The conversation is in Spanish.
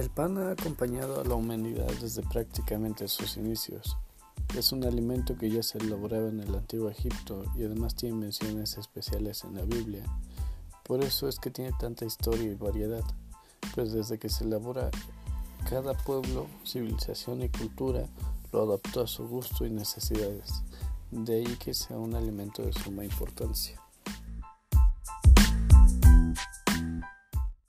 El pan ha acompañado a la humanidad desde prácticamente sus inicios. Es un alimento que ya se elaboraba en el antiguo Egipto y además tiene menciones especiales en la Biblia. Por eso es que tiene tanta historia y variedad, pues desde que se elabora cada pueblo, civilización y cultura lo adaptó a su gusto y necesidades. De ahí que sea un alimento de suma importancia.